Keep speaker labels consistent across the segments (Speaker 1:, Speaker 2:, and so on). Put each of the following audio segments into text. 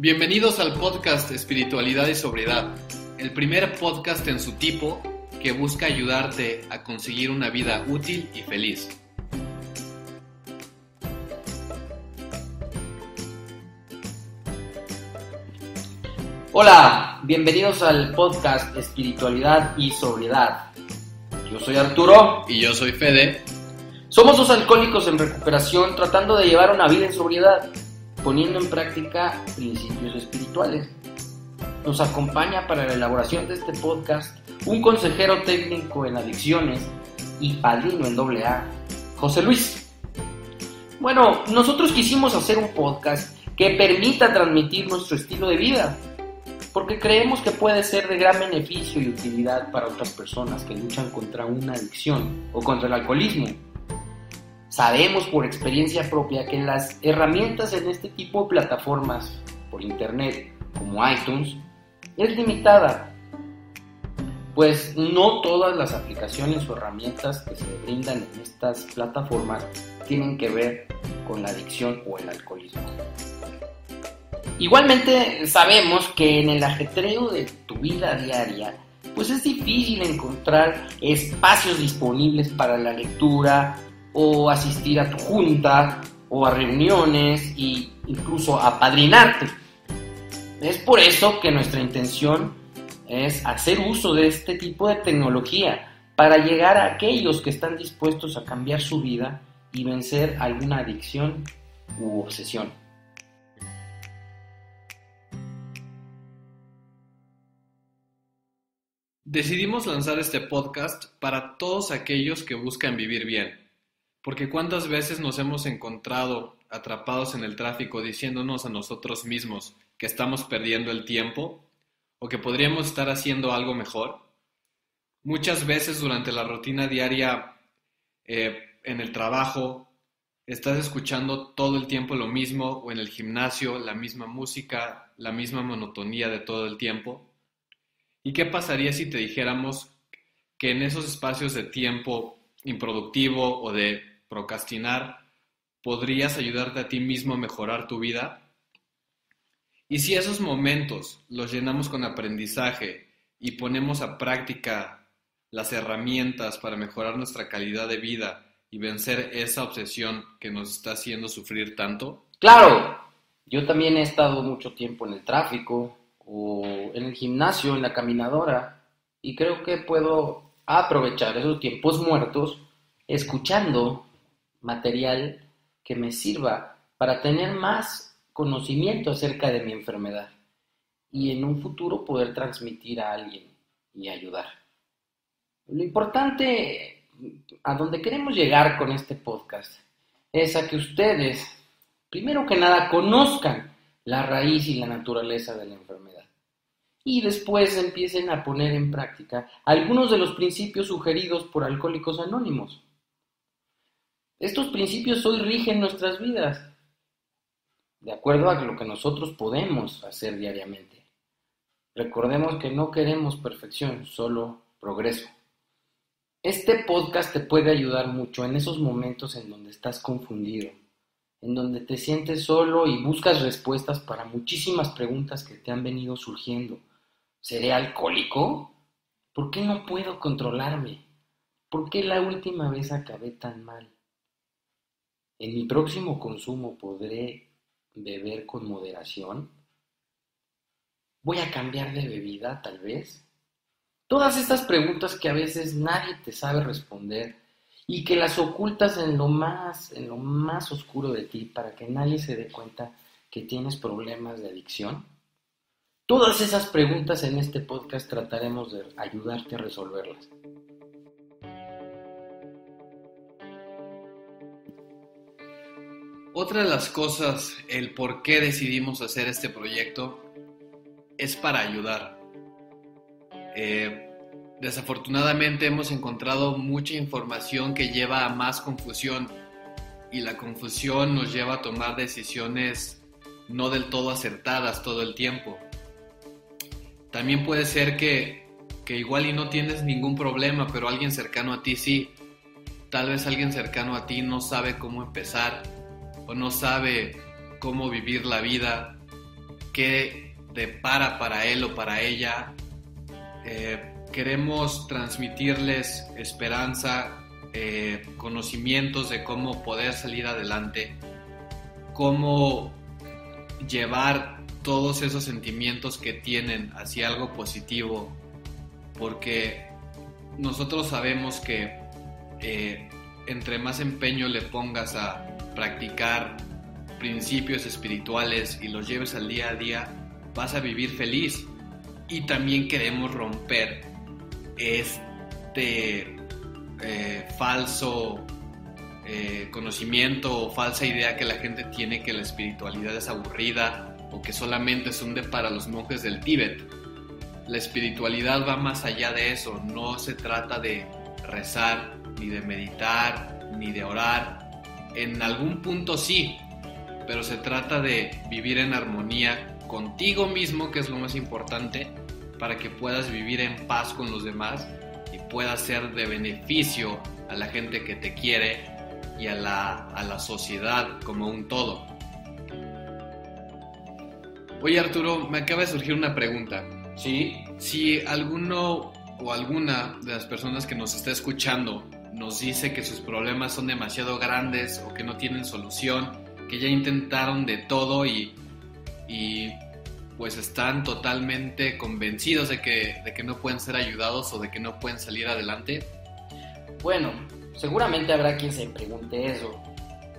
Speaker 1: Bienvenidos al podcast Espiritualidad y Sobriedad, el primer podcast en su tipo que busca ayudarte a conseguir una vida útil y feliz.
Speaker 2: Hola, bienvenidos al podcast Espiritualidad y Sobriedad. Yo soy Arturo.
Speaker 1: Y yo soy Fede.
Speaker 2: Somos dos alcohólicos en recuperación tratando de llevar una vida en sobriedad poniendo en práctica principios espirituales. Nos acompaña para la elaboración de este podcast un consejero técnico en adicciones y padrino en AA, José Luis. Bueno, nosotros quisimos hacer un podcast que permita transmitir nuestro estilo de vida, porque creemos que puede ser de gran beneficio y utilidad para otras personas que luchan contra una adicción o contra el alcoholismo Sabemos por experiencia propia que las herramientas en este tipo de plataformas por internet como iTunes es limitada, pues no todas las aplicaciones o herramientas que se brindan en estas plataformas tienen que ver con la adicción o el alcoholismo. Igualmente sabemos que en el ajetreo de tu vida diaria, pues es difícil encontrar espacios disponibles para la lectura, o asistir a tu junta o a reuniones e incluso a padrinarte. Es por eso que nuestra intención es hacer uso de este tipo de tecnología para llegar a aquellos que están dispuestos a cambiar su vida y vencer alguna adicción u obsesión.
Speaker 1: Decidimos lanzar este podcast para todos aquellos que buscan vivir bien porque cuántas veces nos hemos encontrado atrapados en el tráfico diciéndonos a nosotros mismos que estamos perdiendo el tiempo o que podríamos estar haciendo algo mejor. Muchas veces durante la rutina diaria eh, en el trabajo estás escuchando todo el tiempo lo mismo o en el gimnasio la misma música, la misma monotonía de todo el tiempo. ¿Y qué pasaría si te dijéramos que en esos espacios de tiempo improductivo o de procrastinar, podrías ayudarte a ti mismo a mejorar tu vida? Y si esos momentos los llenamos con aprendizaje y ponemos a práctica las herramientas para mejorar nuestra calidad de vida y vencer esa obsesión que nos está haciendo sufrir tanto?
Speaker 2: Claro, yo también he estado mucho tiempo en el tráfico o en el gimnasio, en la caminadora, y creo que puedo aprovechar esos tiempos muertos escuchando material que me sirva para tener más conocimiento acerca de mi enfermedad y en un futuro poder transmitir a alguien y ayudar. Lo importante a donde queremos llegar con este podcast es a que ustedes, primero que nada, conozcan la raíz y la naturaleza de la enfermedad y después empiecen a poner en práctica algunos de los principios sugeridos por Alcohólicos Anónimos. Estos principios hoy rigen nuestras vidas, de acuerdo a lo que nosotros podemos hacer diariamente. Recordemos que no queremos perfección, solo progreso. Este podcast te puede ayudar mucho en esos momentos en donde estás confundido, en donde te sientes solo y buscas respuestas para muchísimas preguntas que te han venido surgiendo ¿Seré alcohólico? ¿Por qué no puedo controlarme? ¿Por qué la última vez acabé tan mal? ¿En mi próximo consumo podré beber con moderación? ¿Voy a cambiar de bebida tal vez? Todas estas preguntas que a veces nadie te sabe responder y que las ocultas en lo más en lo más oscuro de ti para que nadie se dé cuenta que tienes problemas de adicción. Todas esas preguntas en este podcast trataremos de ayudarte a resolverlas.
Speaker 1: Otra de las cosas, el por qué decidimos hacer este proyecto, es para ayudar. Eh, desafortunadamente hemos encontrado mucha información que lleva a más confusión y la confusión nos lleva a tomar decisiones no del todo acertadas todo el tiempo. También puede ser que, igual y no tienes ningún problema, pero alguien cercano a ti sí. Tal vez alguien cercano a ti no sabe cómo empezar o no sabe cómo vivir la vida qué depara para él o para ella. Eh, queremos transmitirles esperanza, eh, conocimientos de cómo poder salir adelante, cómo llevar todos esos sentimientos que tienen hacia algo positivo, porque nosotros sabemos que eh, entre más empeño le pongas a practicar principios espirituales y los lleves al día a día, vas a vivir feliz. Y también queremos romper este eh, falso eh, conocimiento o falsa idea que la gente tiene que la espiritualidad es aburrida o que solamente es un de para los monjes del Tíbet. La espiritualidad va más allá de eso, no se trata de rezar, ni de meditar, ni de orar. En algún punto sí, pero se trata de vivir en armonía contigo mismo, que es lo más importante, para que puedas vivir en paz con los demás y puedas ser de beneficio a la gente que te quiere y a la, a la sociedad como un todo. Oye Arturo, me acaba de surgir una pregunta.
Speaker 2: Sí.
Speaker 1: Si alguno o alguna de las personas que nos está escuchando nos dice que sus problemas son demasiado grandes o que no tienen solución, que ya intentaron de todo y, y pues están totalmente convencidos de que, de que no pueden ser ayudados o de que no pueden salir adelante?
Speaker 2: Bueno, seguramente habrá quien se pregunte eso,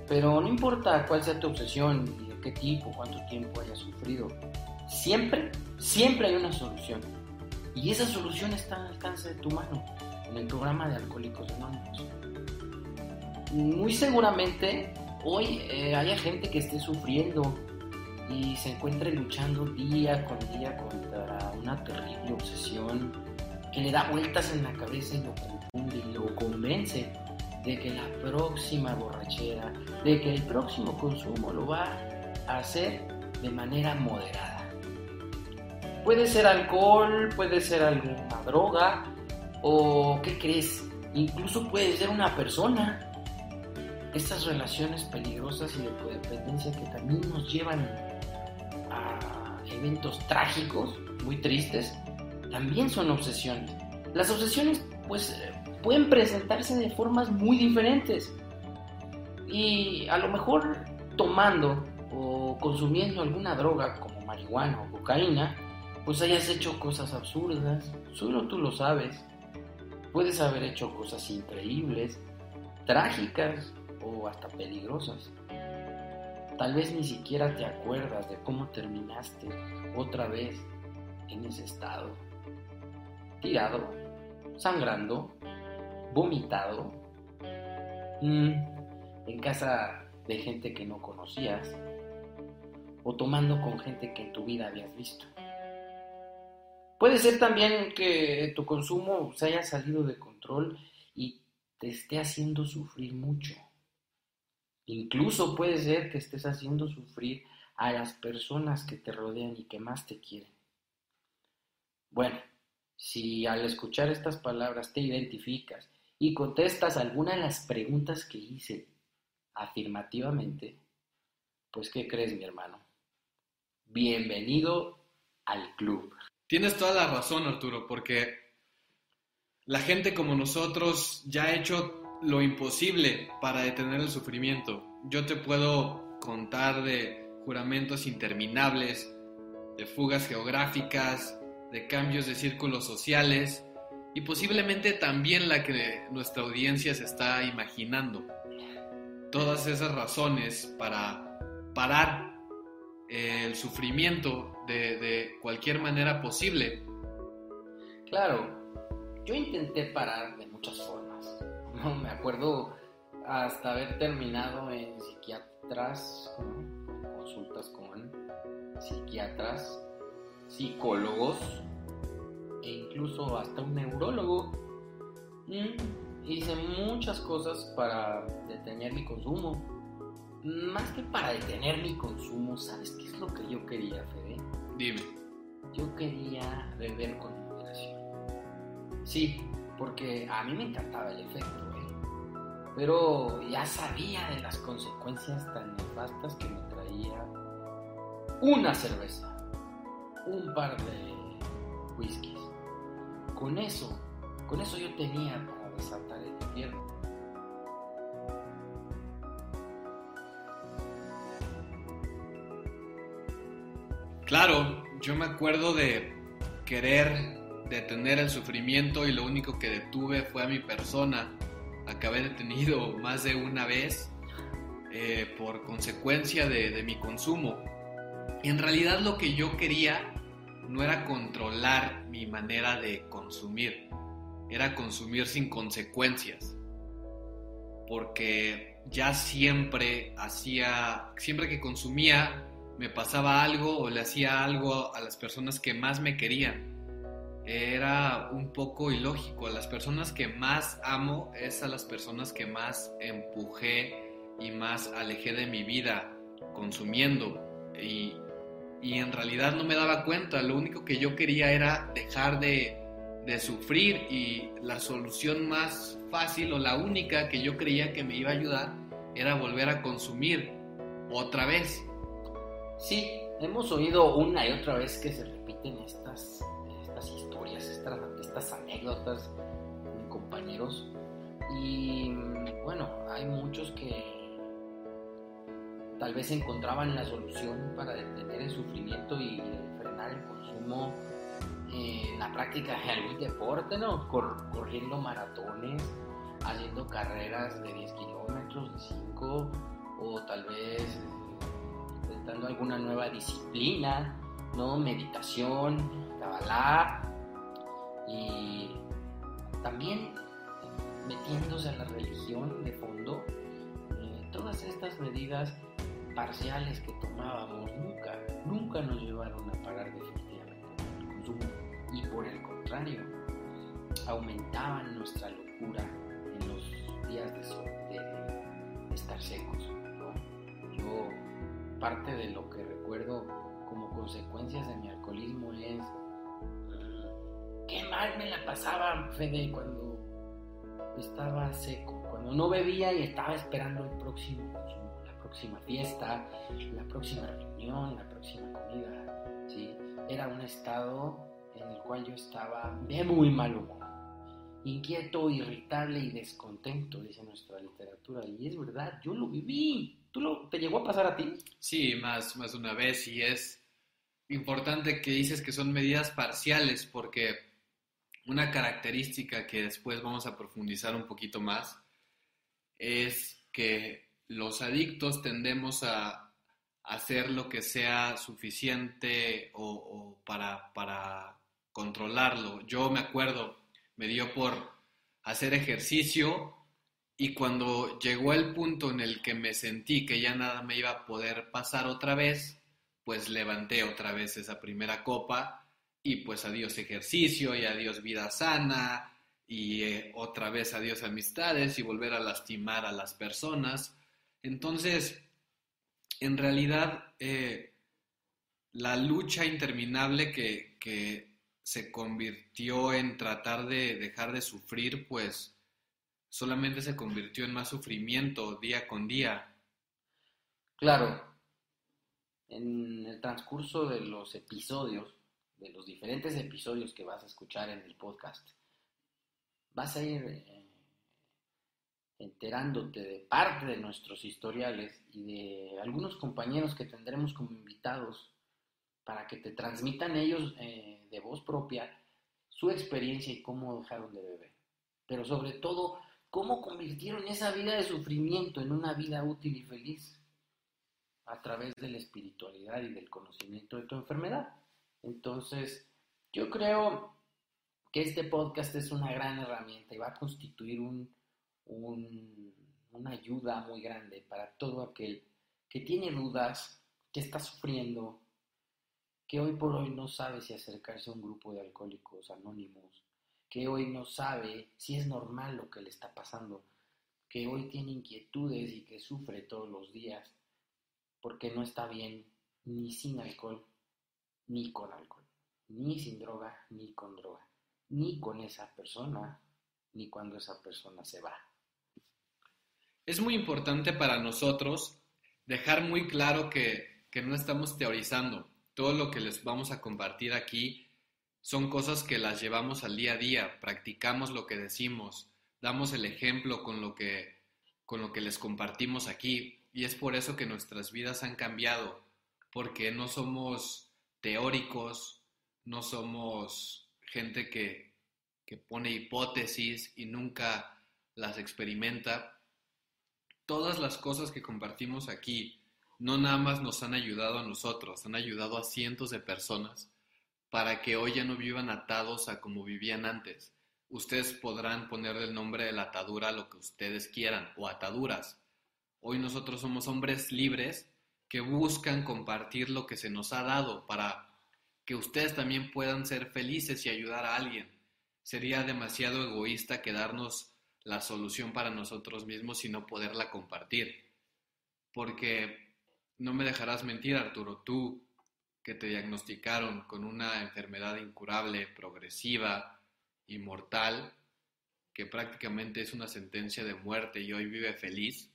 Speaker 2: pero no importa cuál sea tu obsesión qué tipo, cuánto tiempo hayas sufrido, siempre, siempre hay una solución. Y esa solución está al alcance de tu mano, en el programa de Alcohólicos Anónimos. Muy seguramente hoy eh, haya gente que esté sufriendo y se encuentre luchando día con día contra una terrible obsesión que le da vueltas en la cabeza y lo confunde y lo convence de que la próxima borrachera, de que el próximo consumo lo va hacer de manera moderada. Puede ser alcohol, puede ser alguna droga, o ¿qué crees? Incluso puede ser una persona. Estas relaciones peligrosas y de codependencia que también nos llevan a eventos trágicos, muy tristes, también son obsesiones. Las obsesiones, pues, pueden presentarse de formas muy diferentes. Y a lo mejor tomando o consumiendo alguna droga como marihuana o cocaína, pues hayas hecho cosas absurdas, solo tú lo sabes. Puedes haber hecho cosas increíbles, trágicas o hasta peligrosas. Tal vez ni siquiera te acuerdas de cómo terminaste otra vez en ese estado. Tirado, sangrando, vomitado, mm, en casa de gente que no conocías o tomando con gente que en tu vida habías visto. Puede ser también que tu consumo se haya salido de control y te esté haciendo sufrir mucho. Incluso puede ser que estés haciendo sufrir a las personas que te rodean y que más te quieren. Bueno, si al escuchar estas palabras te identificas y contestas alguna de las preguntas que hice afirmativamente, pues ¿qué crees mi hermano? Bienvenido al club.
Speaker 1: Tienes toda la razón, Arturo, porque la gente como nosotros ya ha hecho lo imposible para detener el sufrimiento. Yo te puedo contar de juramentos interminables, de fugas geográficas, de cambios de círculos sociales y posiblemente también la que nuestra audiencia se está imaginando. Todas esas razones para parar el sufrimiento de, cualquier manera posible.
Speaker 2: Claro, yo intenté parar de muchas formas. No me acuerdo hasta haber terminado en psiquiatras, consultas con psiquiatras, psicólogos e incluso hasta un neurólogo. Mm, hice muchas cosas para detener mi consumo. Más que para detener mi consumo, ¿sabes qué es lo que yo quería, Fede?
Speaker 1: Dime.
Speaker 2: Yo quería beber con moderación. Sí, porque a mí me encantaba el efecto, ¿eh? Pero ya sabía de las consecuencias tan nefastas que me traía una cerveza. un par de whiskies. Con eso, con eso yo tenía para desatar el infierno.
Speaker 1: Claro, yo me acuerdo de querer detener el sufrimiento y lo único que detuve fue a mi persona. Acabé detenido más de una vez eh, por consecuencia de, de mi consumo. En realidad lo que yo quería no era controlar mi manera de consumir, era consumir sin consecuencias. Porque ya siempre hacía, siempre que consumía, me pasaba algo o le hacía algo a las personas que más me querían. Era un poco ilógico. Las personas que más amo es a las personas que más empujé y más alejé de mi vida consumiendo. Y, y en realidad no me daba cuenta. Lo único que yo quería era dejar de, de sufrir y la solución más fácil o la única que yo creía que me iba a ayudar era volver a consumir otra vez.
Speaker 2: Sí, hemos oído una y otra vez que se repiten estas, estas historias, estas, estas anécdotas, compañeros. Y bueno, hay muchos que tal vez encontraban la solución para detener el sufrimiento y frenar el consumo en la práctica de algún deporte, ¿no? Cor corriendo maratones, haciendo carreras de 10 kilómetros, de 5, o tal vez intentando alguna nueva disciplina, ¿no? Meditación, Kabbalah y también metiéndose a la religión de fondo. Eh, todas estas medidas parciales que tomábamos nunca, nunca nos llevaron a parar definitivamente el consumo y por el contrario, aumentaban nuestra locura en los días de, estar secos. Parte de lo que recuerdo como consecuencias de mi alcoholismo es qué mal me la pasaba, Fede, cuando estaba seco, cuando no bebía y estaba esperando el próximo consumo, la próxima fiesta, la próxima reunión, la próxima comida. ¿sí? Era un estado en el cual yo estaba de muy mal humor, inquieto, irritable y descontento, dice nuestra literatura. Y es verdad, yo lo viví. ¿Tú lo, te llegó a pasar a ti?
Speaker 1: Sí, más, más una vez y es importante que dices que son medidas parciales porque una característica que después vamos a profundizar un poquito más es que los adictos tendemos a hacer lo que sea suficiente o, o para, para controlarlo. Yo me acuerdo, me dio por hacer ejercicio y cuando llegó el punto en el que me sentí que ya nada me iba a poder pasar otra vez, pues levanté otra vez esa primera copa y pues adiós ejercicio y adiós vida sana y eh, otra vez adiós amistades y volver a lastimar a las personas. Entonces, en realidad, eh, la lucha interminable que, que se convirtió en tratar de dejar de sufrir, pues solamente se convirtió en más sufrimiento día con día.
Speaker 2: Claro, en el transcurso de los episodios, de los diferentes episodios que vas a escuchar en el podcast, vas a ir eh, enterándote de parte de nuestros historiales y de algunos compañeros que tendremos como invitados para que te transmitan ellos eh, de voz propia su experiencia y cómo dejaron de beber. Pero sobre todo, cómo convirtieron esa vida de sufrimiento en una vida útil y feliz a través de la espiritualidad y del conocimiento de tu enfermedad. Entonces, yo creo que este podcast es una gran herramienta y va a constituir un, un, una ayuda muy grande para todo aquel que tiene dudas, que está sufriendo, que hoy por hoy no sabe si acercarse a un grupo de alcohólicos anónimos, que hoy no sabe si es normal lo que le está pasando, que hoy tiene inquietudes y que sufre todos los días porque no está bien ni sin alcohol ni con alcohol, ni sin droga ni con droga, ni con esa persona ni cuando esa persona se va.
Speaker 1: Es muy importante para nosotros dejar muy claro que, que no estamos teorizando. Todo lo que les vamos a compartir aquí son cosas que las llevamos al día a día, practicamos lo que decimos, damos el ejemplo con lo que, con lo que les compartimos aquí y es por eso que nuestras vidas han cambiado, porque no somos teóricos, no somos gente que, que pone hipótesis y nunca las experimenta. Todas las cosas que compartimos aquí no nada más nos han ayudado a nosotros, han ayudado a cientos de personas para que hoy ya no vivan atados a como vivían antes. Ustedes podrán ponerle el nombre de la atadura lo que ustedes quieran o ataduras. Hoy nosotros somos hombres libres que buscan compartir lo que se nos ha dado para que ustedes también puedan ser felices y ayudar a alguien. Sería demasiado egoísta quedarnos la solución para nosotros mismos y no poderla compartir. Porque no me dejarás mentir, Arturo, tú que te diagnosticaron con una enfermedad incurable, progresiva y mortal, que prácticamente es una sentencia de muerte y hoy vive feliz,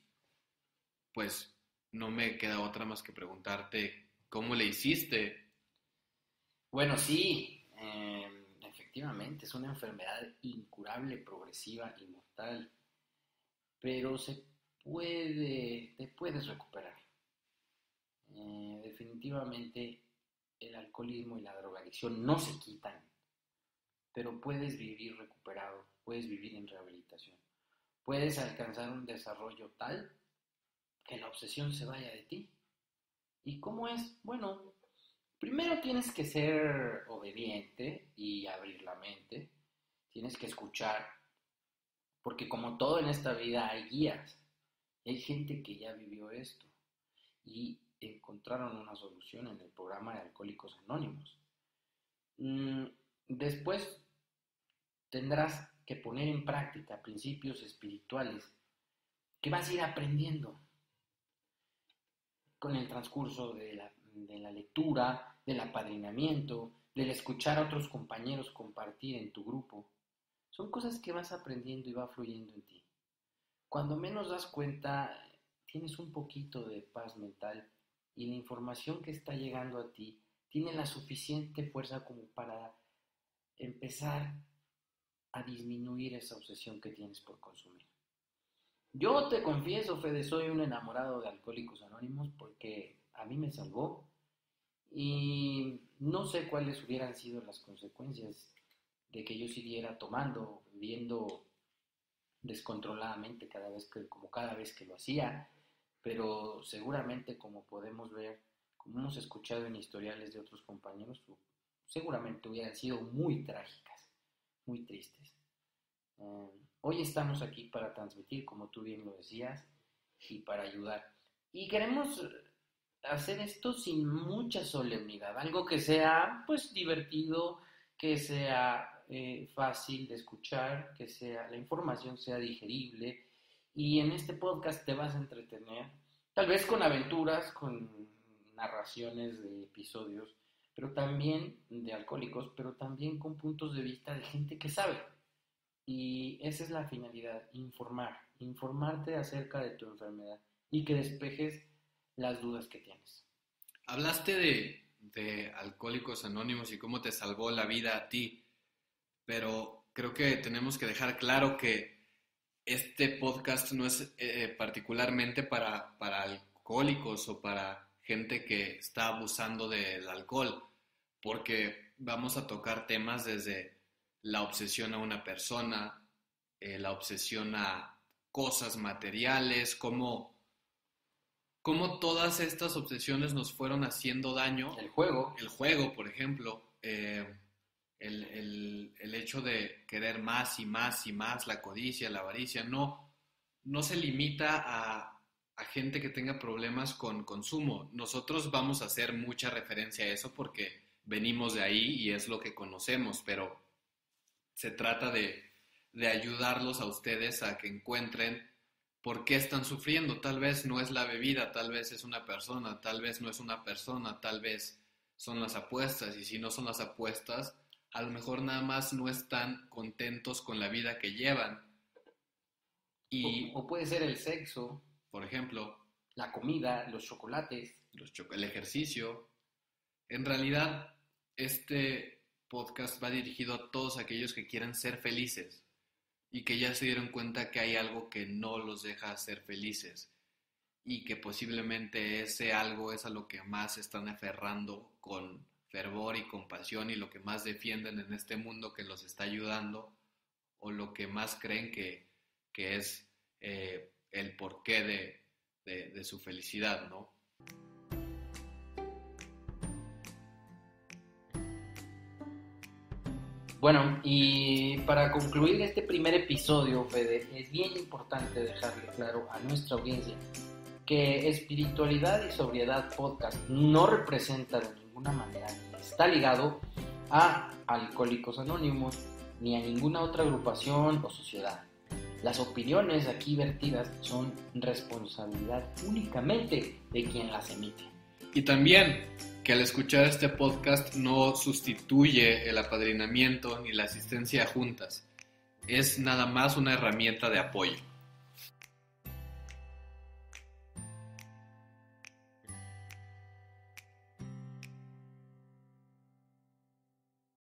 Speaker 1: pues no me queda otra más que preguntarte, ¿cómo le hiciste?
Speaker 2: Bueno, sí, eh, efectivamente, es una enfermedad incurable, progresiva y mortal, pero se puede, te puedes recuperar. Eh, definitivamente el alcoholismo y la drogadicción no se quitan, pero puedes vivir recuperado, puedes vivir en rehabilitación, puedes alcanzar un desarrollo tal que la obsesión se vaya de ti. ¿Y cómo es? Bueno, primero tienes que ser obediente y abrir la mente, tienes que escuchar, porque como todo en esta vida hay guías, hay gente que ya vivió esto y encontraron una solución en el programa de Alcohólicos Anónimos. Mm, después tendrás que poner en práctica principios espirituales que vas a ir aprendiendo con el transcurso de la, de la lectura, del apadrinamiento, del escuchar a otros compañeros compartir en tu grupo. Son cosas que vas aprendiendo y va fluyendo en ti. Cuando menos das cuenta, tienes un poquito de paz mental y la información que está llegando a ti tiene la suficiente fuerza como para empezar a disminuir esa obsesión que tienes por consumir. Yo te confieso, Fede, soy un enamorado de Alcohólicos Anónimos porque a mí me salvó y no sé cuáles hubieran sido las consecuencias de que yo siguiera tomando, viviendo descontroladamente cada vez que, como cada vez que lo hacía, pero seguramente como podemos ver, como hemos escuchado en historiales de otros compañeros, seguramente hubieran sido muy trágicas, muy tristes. Eh, hoy estamos aquí para transmitir, como tú bien lo decías, y para ayudar. Y queremos hacer esto sin mucha solemnidad, algo que sea pues divertido, que sea eh, fácil de escuchar, que sea la información sea digerible y en este podcast te vas a entretener, tal vez con aventuras, con narraciones de episodios, pero también de alcohólicos, pero también con puntos de vista de gente que sabe. Y esa es la finalidad, informar, informarte acerca de tu enfermedad y que despejes las dudas que tienes.
Speaker 1: Hablaste de, de Alcohólicos Anónimos y cómo te salvó la vida a ti, pero creo que tenemos que dejar claro que este podcast no es eh, particularmente para, para alcohólicos o para gente que está abusando del alcohol, porque vamos a tocar temas desde la obsesión a una persona, eh, la obsesión a cosas materiales, cómo, cómo todas estas obsesiones nos fueron haciendo daño.
Speaker 2: El juego.
Speaker 1: El juego, por ejemplo. Eh, el, hecho de querer más y más y más, la codicia, la avaricia, no, no se limita a, a gente que tenga problemas con consumo. Nosotros vamos a hacer mucha referencia a eso porque venimos de ahí y es lo que conocemos, pero se trata de, de ayudarlos a ustedes a que encuentren por qué están sufriendo. Tal vez no es la bebida, tal vez es una persona, tal vez no es una persona, tal vez son las apuestas y si no son las apuestas, a lo mejor nada más no están contentos con la vida que llevan.
Speaker 2: Y, o, puede ser el sexo.
Speaker 1: Por ejemplo.
Speaker 2: La comida, los chocolates.
Speaker 1: Los el ejercicio. En realidad, este podcast va dirigido a todos aquellos que quieren ser felices y que ya se dieron cuenta que hay algo que no los deja ser felices y que posiblemente ese algo es a lo que más se están aferrando con fervor y compasión y lo que más defienden en este mundo que los está ayudando o lo que más creen que, que es eh, el porqué de, de, su felicidad, ¿no?
Speaker 2: Bueno, y para concluir este primer episodio, Fede, es bien importante dejarle claro a nuestra audiencia que Espiritualidad y Sobriedad Podcast no representa de ninguna manera está ligado a Alcohólicos Anónimos ni a ninguna otra agrupación o sociedad. Las opiniones aquí vertidas son responsabilidad únicamente de quien las emite.
Speaker 1: Y también que al escuchar este podcast no sustituye el apadrinamiento ni la asistencia a juntas. Es nada más una herramienta de apoyo.